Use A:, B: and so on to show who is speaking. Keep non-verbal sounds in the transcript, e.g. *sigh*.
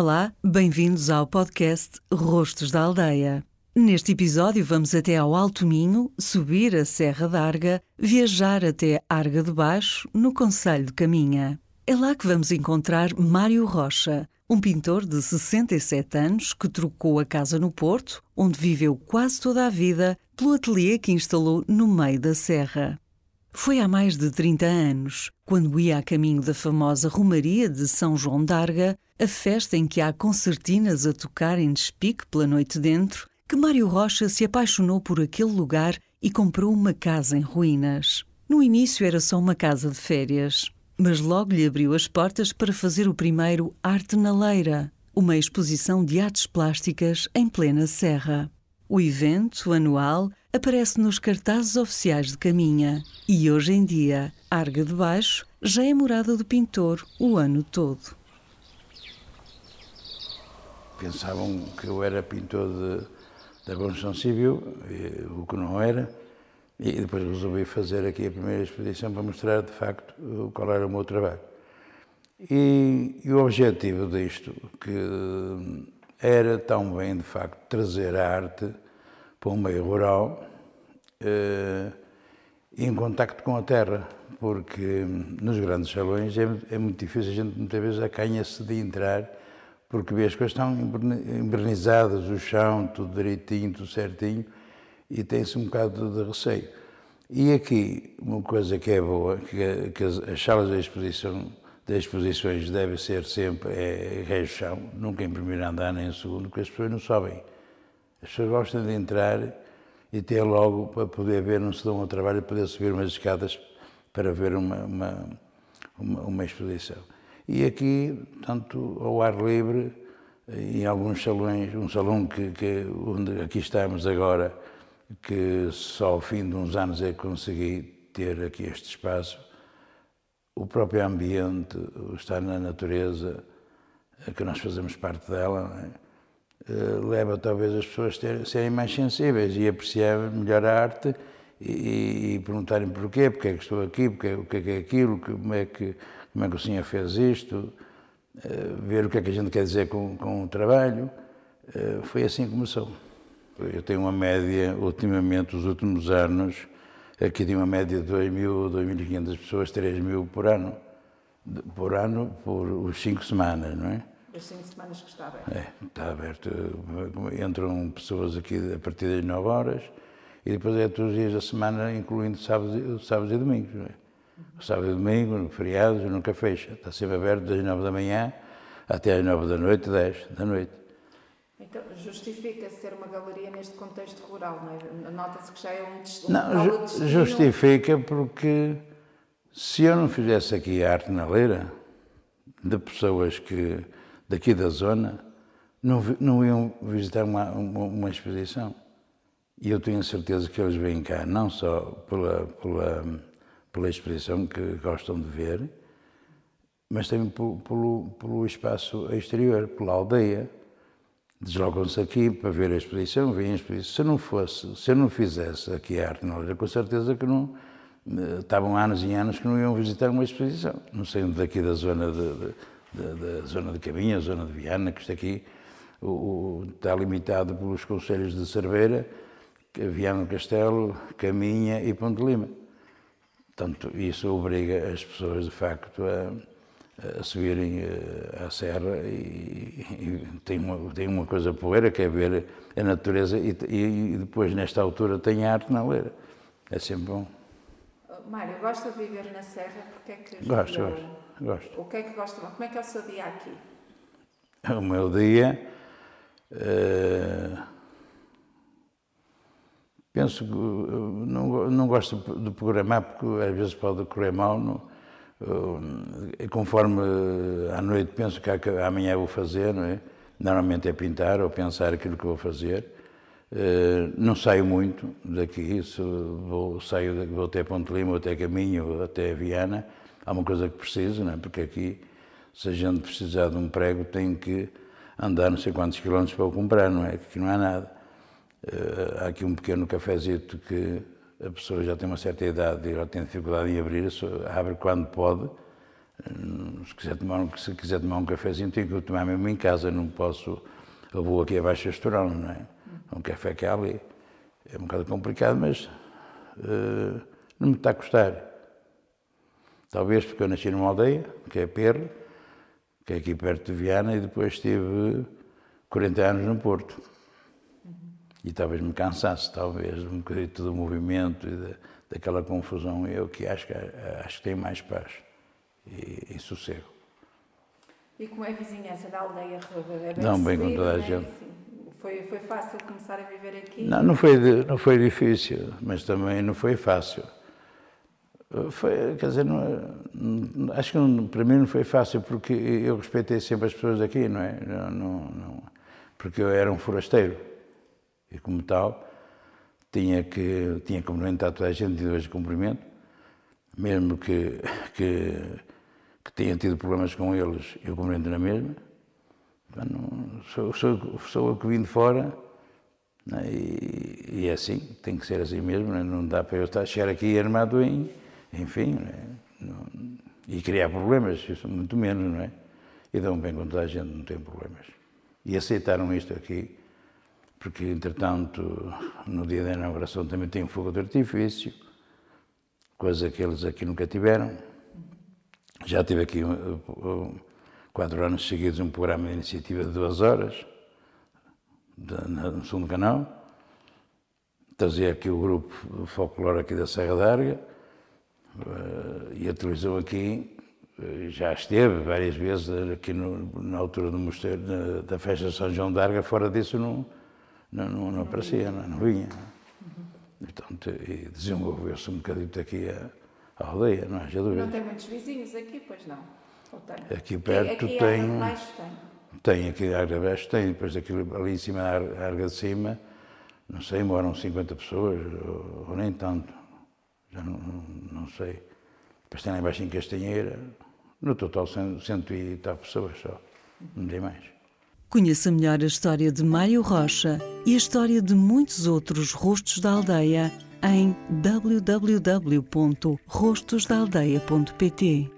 A: Olá, bem-vindos ao podcast Rostos da Aldeia. Neste episódio vamos até ao Alto Minho, subir a Serra d'Arga, viajar até Arga de Baixo, no Conselho de Caminha. É lá que vamos encontrar Mário Rocha, um pintor de 67 anos que trocou a casa no Porto, onde viveu quase toda a vida, pelo ateliê que instalou no meio da serra. Foi há mais de 30 anos, quando ia a caminho da famosa Romaria de São João d'Arga, a festa em que há concertinas a tocar em despique pela noite dentro, que Mário Rocha se apaixonou por aquele lugar e comprou uma casa em ruínas. No início era só uma casa de férias, mas logo lhe abriu as portas para fazer o primeiro Arte na Leira, uma exposição de artes plásticas em plena serra. O evento, anual, aparece nos cartazes oficiais de Caminha e hoje em dia, Arga de Baixo já é morada do pintor o ano todo.
B: Pensavam que eu era pintor de, da construção civil, o que não era, e depois resolvi fazer aqui a primeira exposição para mostrar de facto qual era o meu trabalho. E, e o objetivo disto, que era tão bem de facto trazer a arte para o meio rural eh, em contacto com a terra, porque nos grandes salões é, é muito difícil, a gente muitas vezes acanha-se de entrar, porque vê as coisas estão embernizadas, o chão, tudo direitinho, tudo certinho, e tem-se um bocado de receio. E aqui, uma coisa que é boa, que, que as, as, salas de exposição, de exposições devem ser sempre é, é chão, nunca em primeiro andar nem em segundo, porque as pessoas não sobem. As pessoas gostam de entrar e ter logo para poder ver, não se dão ao trabalho, poder subir umas escadas para ver uma, uma, uma, uma exposição. E aqui, tanto ao ar livre, em alguns salões, um salão que, que onde aqui estamos agora, que só ao fim de uns anos é que consegui ter aqui este espaço, o próprio ambiente, estar na natureza, que nós fazemos parte dela, é? Leva talvez as pessoas a serem mais sensíveis e apreciar melhor a arte e, e perguntarem porquê, porque é que estou aqui, porque, o que é que é aquilo, como é que, como é que o senhor fez isto, uh, ver o que é que a gente quer dizer com, com o trabalho. Uh, foi assim que começou. Eu tenho uma média, ultimamente, os últimos anos, aqui tinha uma média de 2.000, 2.500 pessoas, 3.000 por ano. Por ano, por os cinco semanas, não é?
C: Cinco semanas que está aberto.
B: É, está aberto. Entram pessoas aqui a partir das 9 horas e depois é todos os dias da semana, incluindo sábados, sábados e domingos. Não é? Sábado e domingo, feriados, nunca fecha. Está sempre aberto das 9 da manhã até às 9 da noite, 10 da noite.
C: Então, justifica-se ter uma galeria neste contexto rural, não é? Nota-se que já é um destino.
B: Não, ju justifica porque se eu não fizesse aqui a arte na leira, de pessoas que daqui da zona não, não iam visitar uma, uma, uma, exposição. E eu tenho certeza que eles vêm cá não só pela, pela, pela exposição que gostam de ver, mas também pelo, pelo, pelo espaço exterior, pela aldeia. Deslocam-se aqui para ver a exposição, veem a exposição. Se não fosse, se eu não fizesse aqui a arte na com certeza que não. Eh, estavam anos e anos que não iam visitar uma exposição. Não saindo daqui da zona de, de da, da, zona de Caminha, zona de Viana, que está aqui, o, o, está limitado pelos conselhos de Cerveira, Viana do Castelo, Caminha e Ponte Lima. Portanto, isso obriga as pessoas, de facto, a, a subirem eh, à serra e, e, tem, uma, tem uma coisa poeira, que é ver a natureza e, e depois, nesta altura, tem a arte na leira. É sempre bom.
C: Mário, gosta de viver na serra? Porque é que
B: gosto, gosto. Gosto.
C: O que é que gosta? Como é que é o seu dia aqui? *laughs*
B: O meu dia. Uh, penso que não, não gosto de programar porque às vezes pode correr mal. No, uh, conforme à noite penso que amanhã vou fazer, não é? Normalmente é pintar ou pensar aquilo que vou fazer. Uh, não saio muito daqui, vou, saio, vou até Ponte Lima, até Caminho, até Viana há uma coisa que preciso, não é? porque aqui, se a gente precisar de um prego, tem que andar não sei quantos quilómetros para o comprar, não é? Aqui não há nada. Uh, há aqui um pequeno cafezito que a pessoa já tem uma certa idade e já tem dificuldade em abrir, abre quando pode, Se quiser tomar um, se quiser tomar um cafezinho, tenho que tomar mesmo em casa, não posso. Eu vou aqui abaixo Estorão, não é? Um café que há ali. É um bocado complicado, mas uh, não me está a custar. Talvez porque eu nasci numa aldeia, que é Perro, que é aqui perto de Viana, e depois estive 40 anos no Porto. E talvez me cansasse, talvez, um bocadinho do movimento e da, daquela confusão. Eu que acho que, acho que tenho mais paz e, e sossego.
C: E como é a vizinhança da aldeia? É
B: bem não, bem com toda a é? gente.
C: Foi, foi fácil começar a viver aqui?
B: Não, não foi, não foi difícil, mas também não foi fácil. Foi, quer dizer, não, acho que não, para mim não foi fácil, porque eu respeitei sempre as pessoas aqui, não é? Não, não, porque eu era um forasteiro e, como tal, tinha que, tinha que cumprimentar toda a gente de dois cumprimento, mesmo que, que, que tenha tido problemas com eles, eu cumprimento na mesma. Não, sou, sou, eu que vim de fora né, e, e, é assim, tem que ser assim mesmo, né, não dá para eu estar, chegar aqui armado em, enfim, né, não, e criar problemas, isso muito menos, não é? E dão bem com toda a gente, não tem problemas. E aceitaram isto aqui, porque entretanto, no dia da inauguração também tem um fogo de artifício, coisa que eles aqui nunca tiveram. Já tive aqui quatro anos seguidos um programa de iniciativa de duas horas, no segundo canal. Trazia aqui o grupo folclore aqui da Serra d'Arga eh, e a televisão aqui eh, já esteve várias vezes aqui no, na altura do mosteiro, na, da festa de São João d'Arga, fora disso não, não, não, não aparecia, não, não vinha. Portanto, e desenvolveu-se um bocadinho aqui a, a aldeia, não haja
C: dúvida. Não tem muitos vizinhos aqui, pois não?
B: Aqui perto
C: aqui,
B: aqui tem,
C: tem.
B: Tem, aqui a Arga abaixo tem, depois aquilo, ali em cima, a Arga de cima, não sei, moram 50 pessoas, ou, ou nem tanto, já não, não, sei. Depois tem lá embaixo em Castanheira, no total cento e tal pessoas só, não tem mais.
A: Conheça melhor a história de Mário Rocha e a história de muitos outros rostos da aldeia em www.rostosdaaldeia.pt.